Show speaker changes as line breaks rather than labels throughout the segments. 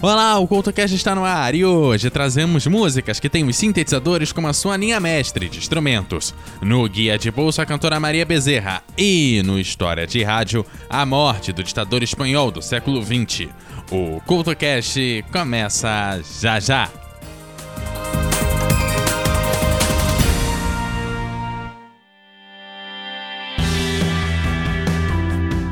Olá, o CoutoCast está no ar e hoje trazemos músicas que têm os sintetizadores como a sua linha mestre de instrumentos. No Guia de Bolsa, a cantora Maria Bezerra e no História de Rádio, a morte do ditador espanhol do século XX. O CoutoCast começa já já.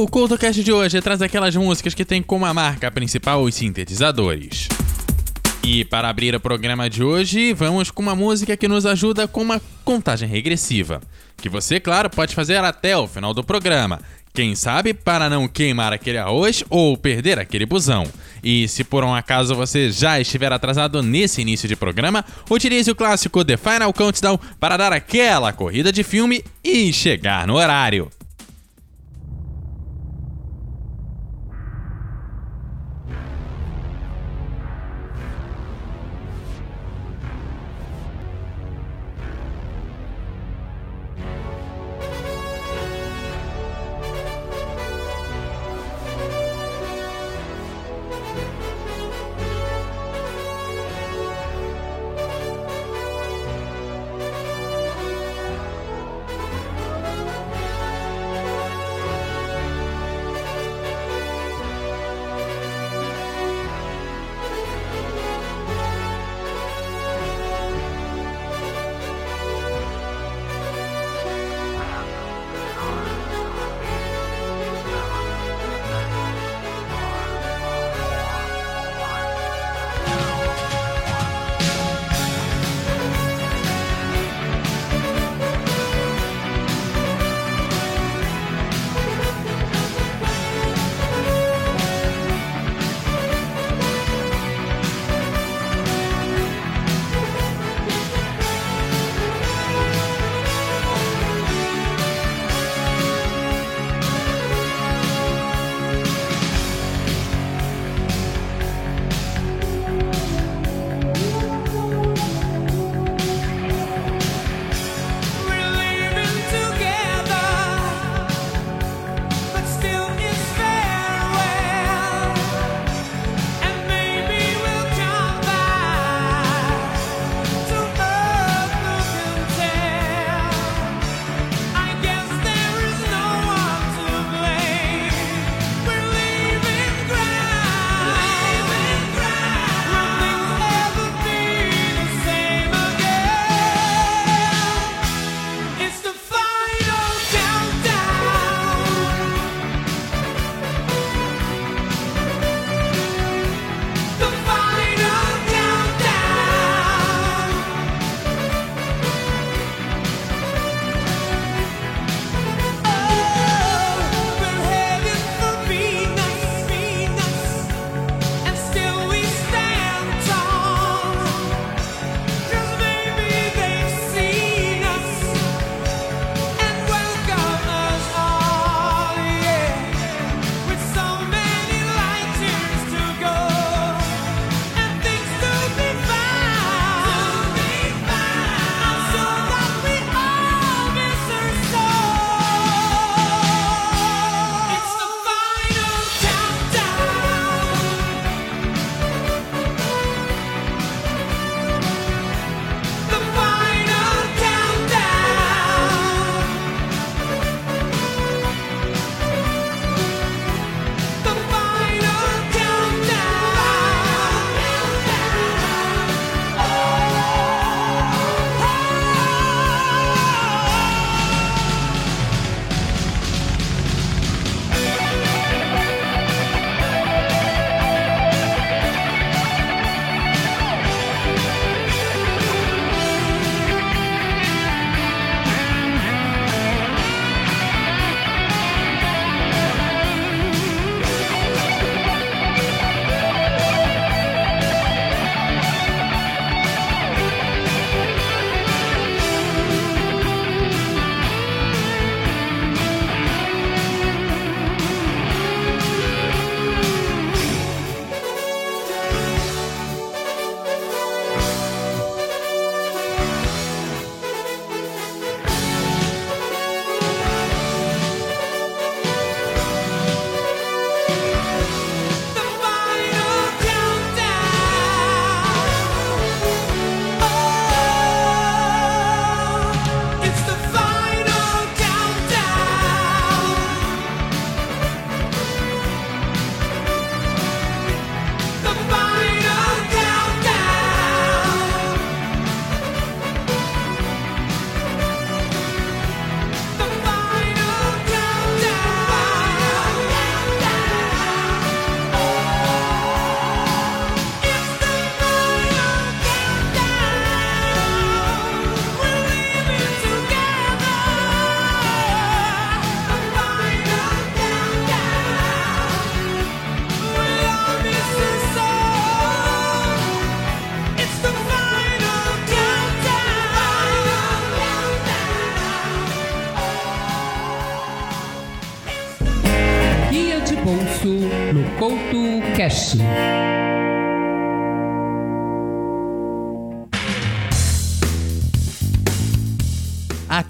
O CultoCast de hoje traz aquelas músicas que tem como a marca principal os sintetizadores. E para abrir o programa de hoje, vamos com uma música que nos ajuda com uma contagem regressiva, que você, claro, pode fazer até o final do programa. Quem sabe para não queimar aquele arroz ou perder aquele busão. E se por um acaso você já estiver atrasado nesse início de programa, utilize o clássico The Final Countdown para dar aquela corrida de filme e chegar no horário.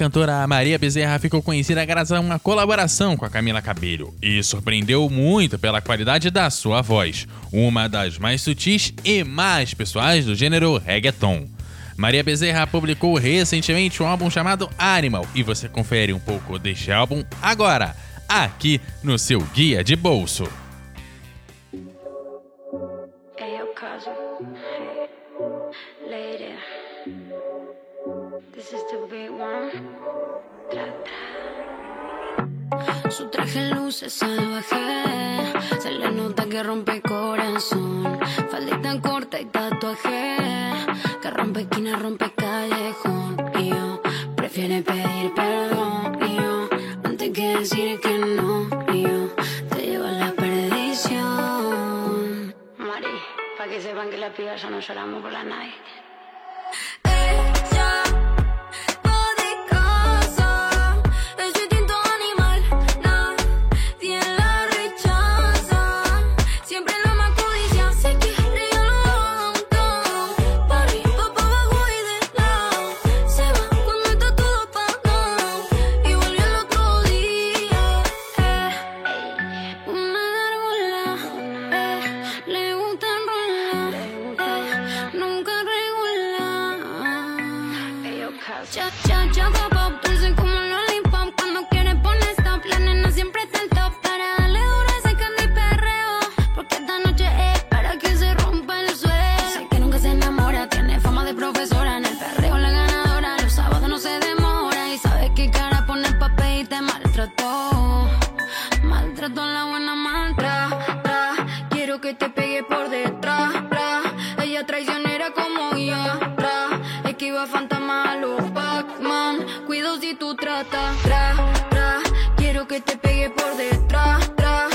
cantora Maria Bezerra ficou conhecida graças a uma colaboração com a Camila Cabello e surpreendeu muito pela qualidade da sua voz, uma das mais sutis e mais pessoais do gênero reggaeton. Maria Bezerra publicou recentemente um álbum chamado Animal e você confere um pouco deste álbum agora, aqui no seu Guia de Bolso.
É Su traje luce salvaje, se le nota que rompe corazón. Faldita corta y tatuaje, que rompe esquina, rompe callejón. Y yo prefiere pedir perdón, y yo antes que decir que no, y yo te llevo a la perdición. Mari, pa' que sepan que las pibas ya no lloramos por la nadie. Ella a los Pac-Man. Cuido si tú tratas, tra, tra. Quiero que te pegue por detrás, tra.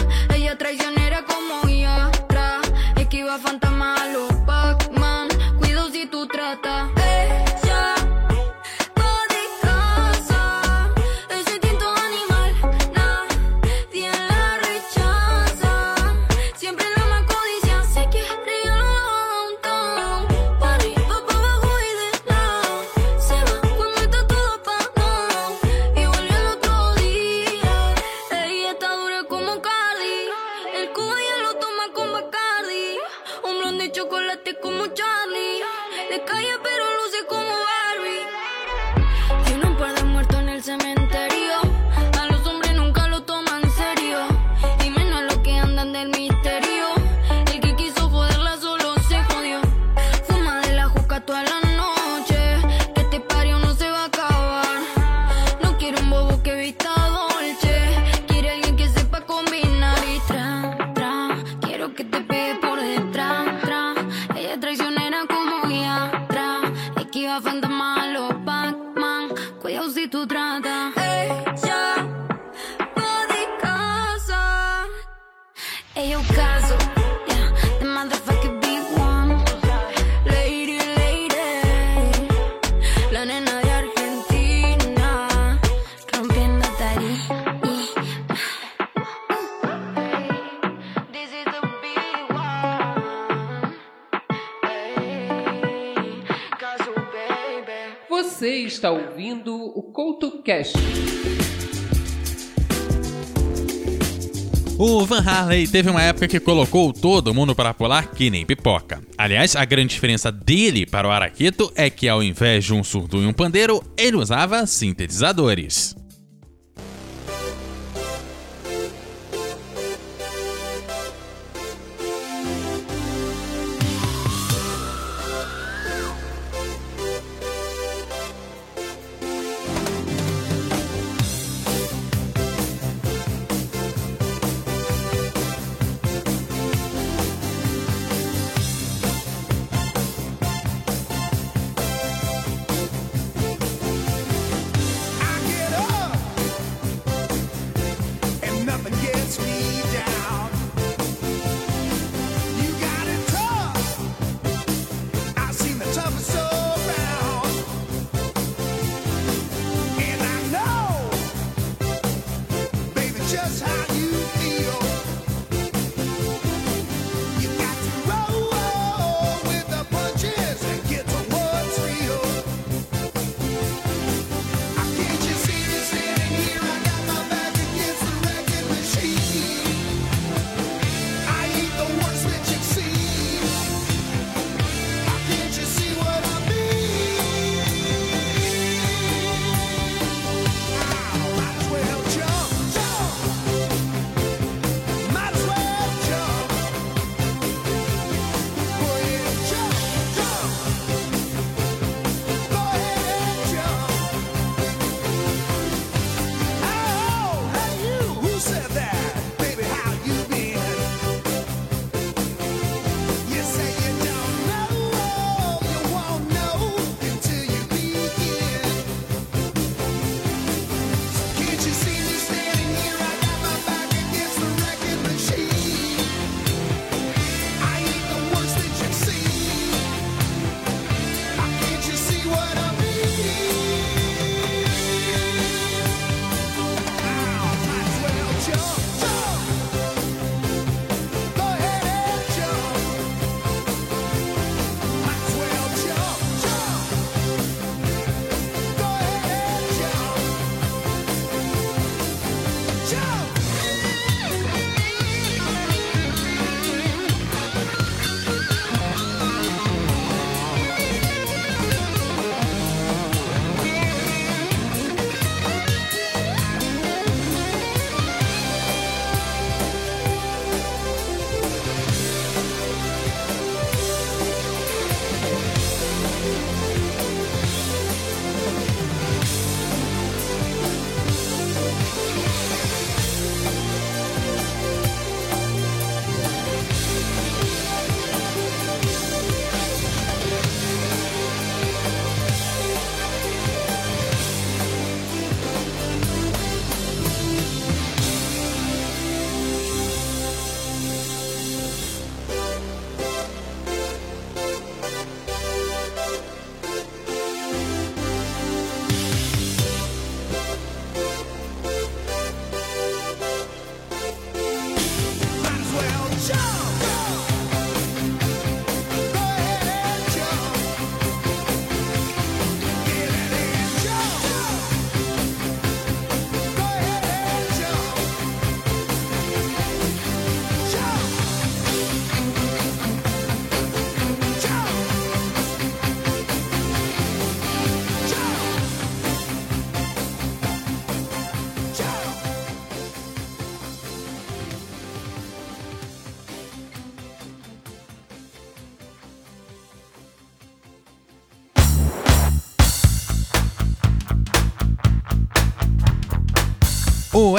O
Van Harley teve uma época que colocou todo mundo para pular que nem pipoca. Aliás, a grande diferença dele para o Araqueto é que ao invés de um surdo e um pandeiro, ele usava sintetizadores.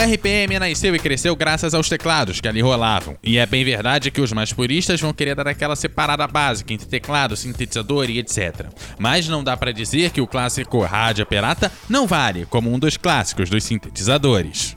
RPM nasceu e cresceu graças aos teclados que ali rolavam. E é bem verdade que os mais puristas vão querer dar aquela separada básica entre teclado, sintetizador e etc. Mas não dá para dizer que o clássico Rádio Pirata não vale como um dos clássicos dos sintetizadores.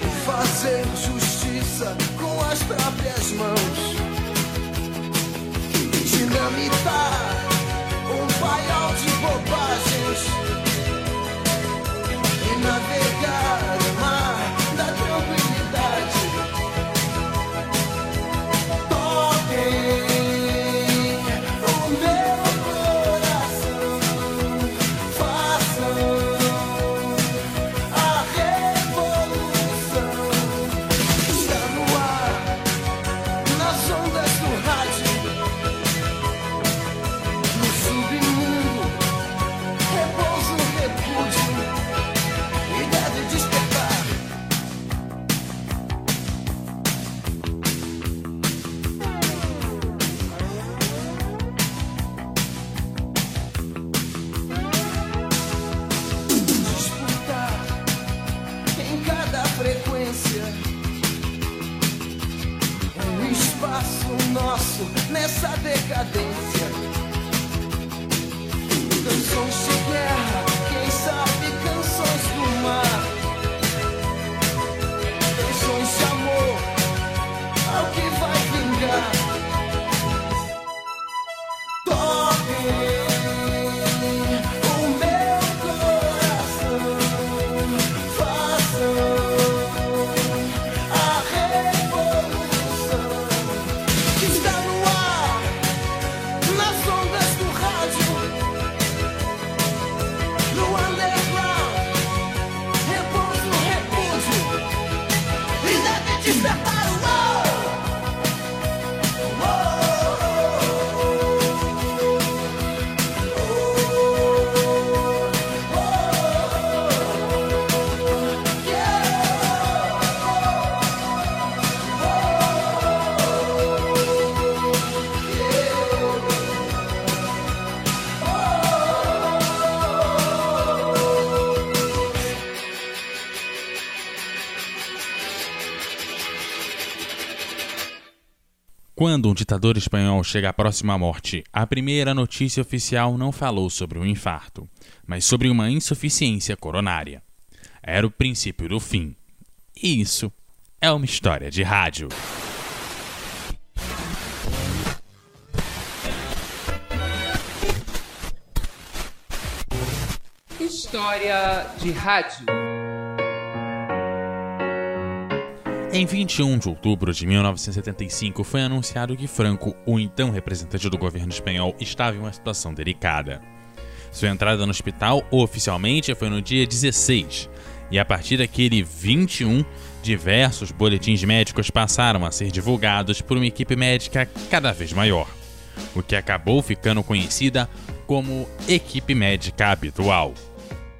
E fazer justiça com as próprias mãos. Dinamitar
Quando um ditador espanhol chega próximo à morte, a primeira notícia oficial não falou sobre um infarto, mas sobre uma insuficiência coronária. Era o princípio do fim. E isso é uma história de rádio.
História de rádio.
Em 21 de outubro de 1975 foi anunciado que Franco, o então representante do governo espanhol, estava em uma situação delicada. Sua entrada no hospital oficialmente foi no dia 16, e a partir daquele 21, diversos boletins médicos passaram a ser divulgados por uma equipe médica cada vez maior, o que acabou ficando conhecida como Equipe Médica Habitual.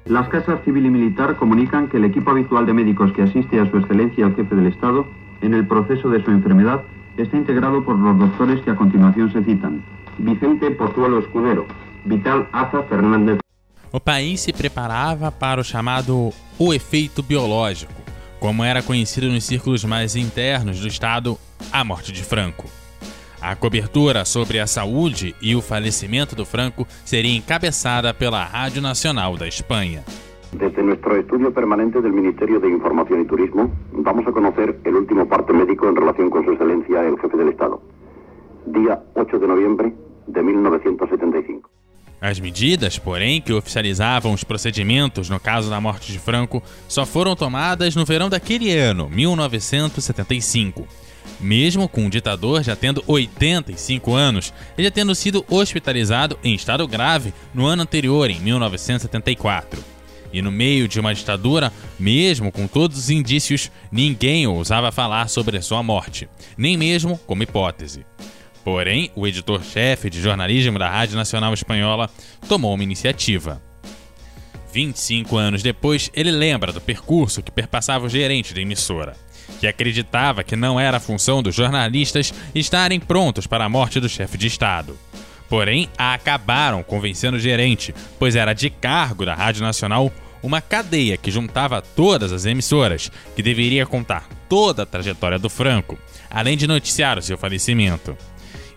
Las casas civil y militar comunican que el equipo habitual de médicos que asiste a su excelencia el jefe del Estado en el proceso de su enfermedad está integrado por los doctores que a continuación se citan. Vicente Pozuelo Escudero, Vital Aza Fernández
O país se preparava para o chamado o efeito biológico, como era conhecido nos círculos mais internos do Estado, a morte de Franco. A cobertura sobre a saúde e o falecimento do Franco seria encabeçada pela Rádio Nacional da Espanha.
Desde nuestro estudio permanente del Ministerio de Información y Turismo, vamos a conocer el último parte médico en relación con Su Excelencia el Jefe del Estado. Día 8 de noviembre de 1975.
As medidas, porém, que oficializavam os procedimentos no caso da morte de Franco só foram tomadas no verão daquele ano, 1975. Mesmo com o ditador já tendo 85 anos e já tendo sido hospitalizado em estado grave no ano anterior, em 1974. E no meio de uma ditadura, mesmo com todos os indícios, ninguém ousava falar sobre a sua morte, nem mesmo como hipótese. Porém, o editor-chefe de jornalismo da Rádio Nacional Espanhola tomou uma iniciativa. 25 anos depois, ele lembra do percurso que perpassava o gerente da emissora, que acreditava que não era função dos jornalistas estarem prontos para a morte do chefe de Estado. Porém, acabaram convencendo o gerente, pois era de cargo da Rádio Nacional uma cadeia que juntava todas as emissoras, que deveria contar toda a trajetória do Franco, além de noticiar o seu falecimento.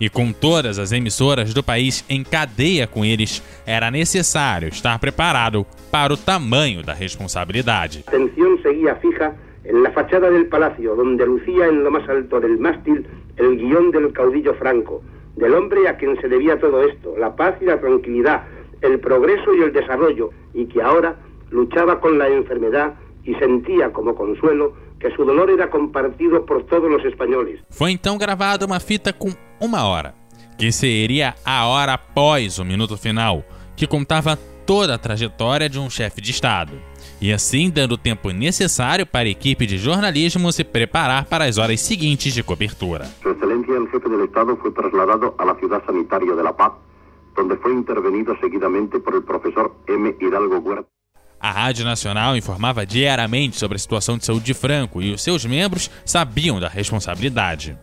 E com todas as emissoras do país em cadeia com eles, era necessário estar preparado para o tamanho da responsabilidade.
atención seguía fija en la fachada del palacio, donde lucía en lo más alto del mástil el guion del caudillo franco, del hombre a quien se debía todo esto, la paz y la tranquilidad, el progreso y el desarrollo, y que ahora luchaba con la enfermedad y sentía como consuelo que su dolor era compartido por todos los españoles.
Foi então gravada uma fita com uma hora, que seria a hora após o minuto final, que contava toda a trajetória de um chefe de Estado, e assim dando o tempo necessário para a equipe de jornalismo se preparar para as horas seguintes de cobertura.
Su Excelencia el Jefe del Estado fue trasladado a la ciudad sanitaria de La Paz, donde fue intervenido seguidamente por el profesor M. Hidalgo Huerta.
A Rádio Nacional informava diariamente sobre a situação de saúde de Franco e os seus membros sabiam da responsabilidade.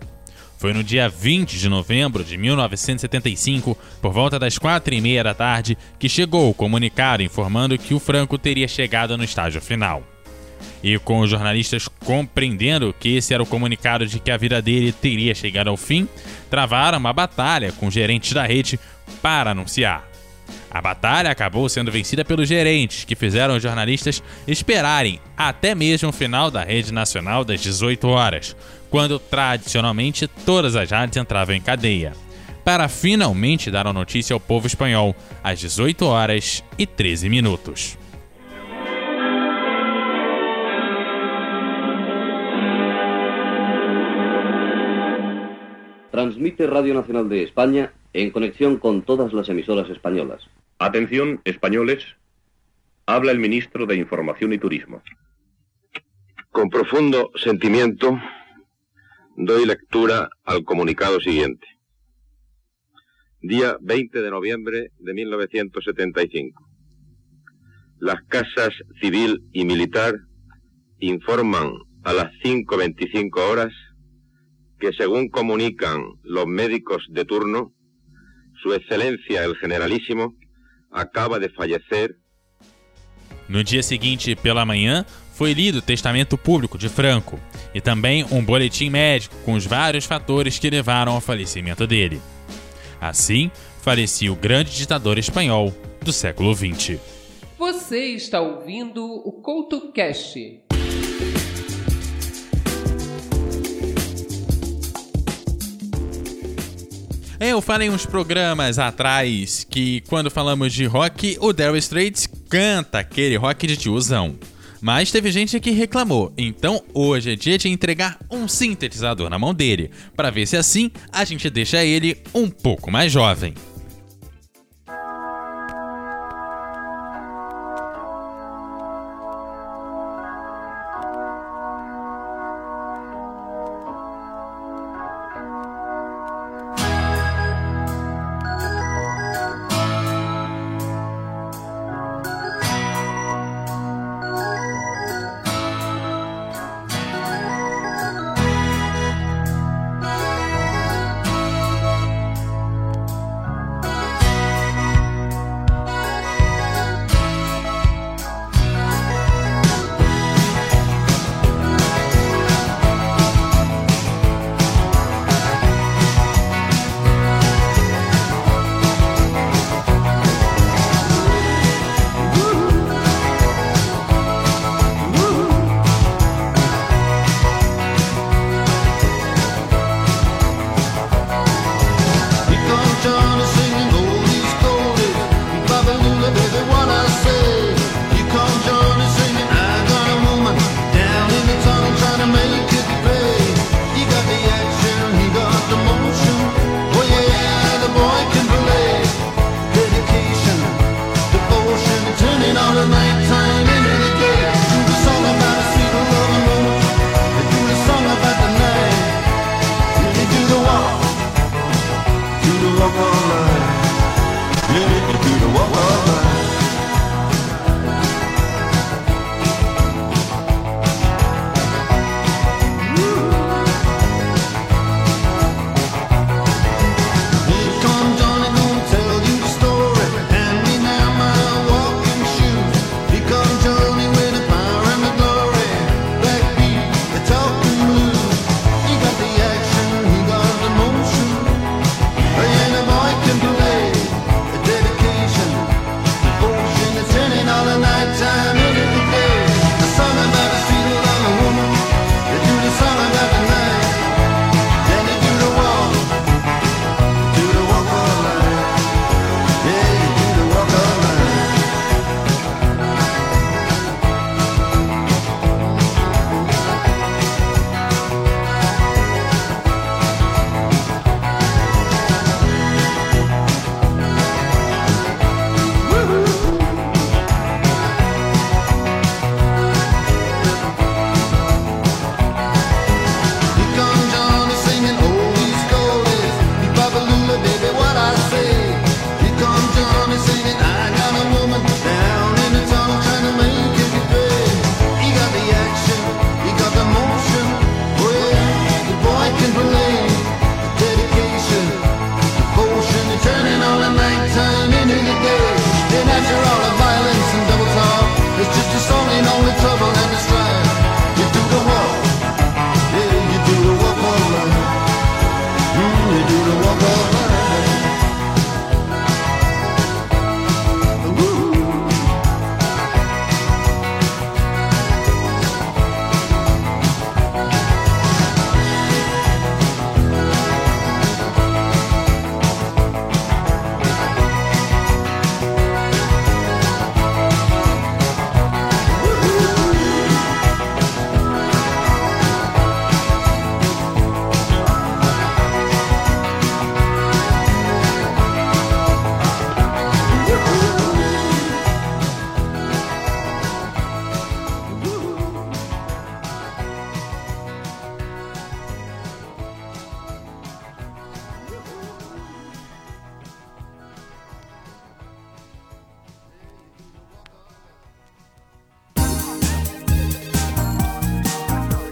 Foi no dia 20 de novembro de 1975, por volta das quatro e meia da tarde, que chegou o comunicado informando que o Franco teria chegado no estágio final. E com os jornalistas compreendendo que esse era o comunicado de que a vida dele teria chegado ao fim, travaram uma batalha com gerentes da rede para anunciar. A batalha acabou sendo vencida pelos gerentes, que fizeram os jornalistas esperarem até mesmo o final da rede nacional das 18 horas, quando tradicionalmente todas as rádios entravam em cadeia, para finalmente dar a notícia ao povo espanhol às 18 horas e 13 minutos.
Transmite Radio Nacional de España en conexión con todas las emisoras españolas.
Atención, españoles. Habla el ministro de Información y Turismo.
Con profundo sentimiento doy lectura al comunicado siguiente. Día 20 de noviembre de 1975. Las casas civil y militar informan a las 5.25 horas que según comunican los médicos de turno, Su Excelencia el Generalíssimo acaba de fallecer.
No dia seguinte, pela manhã, foi lido o testamento público de Franco e também um boletim médico com os vários fatores que levaram ao falecimento dele. Assim, falecia o grande ditador espanhol do século XX.
Você está ouvindo o CoutoCast.
É, eu falei uns programas atrás que quando falamos de rock, o Daryl Straits canta aquele rock de tiozão. Mas teve gente que reclamou, então hoje é dia de entregar um sintetizador na mão dele, para ver se assim a gente deixa ele um pouco mais jovem.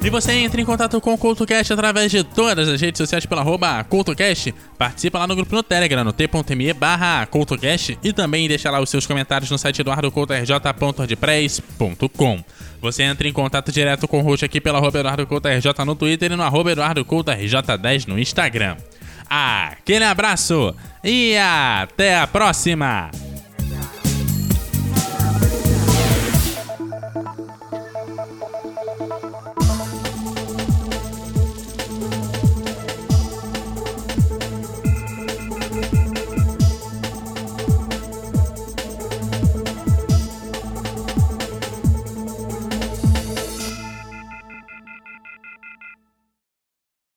E você entra em contato com o CultoCast através de todas as redes sociais pela arroba CultoCast. Participa lá no grupo no Telegram, no t.me barra CultoCast. E também deixa lá os seus comentários no site eduardocoutorj.wordpress.com. Você entra em contato direto com o host aqui pela arroba EduardoCoutoRJ no Twitter e no arroba EduardoCoutoRJ10 no Instagram. Aquele abraço e até a próxima!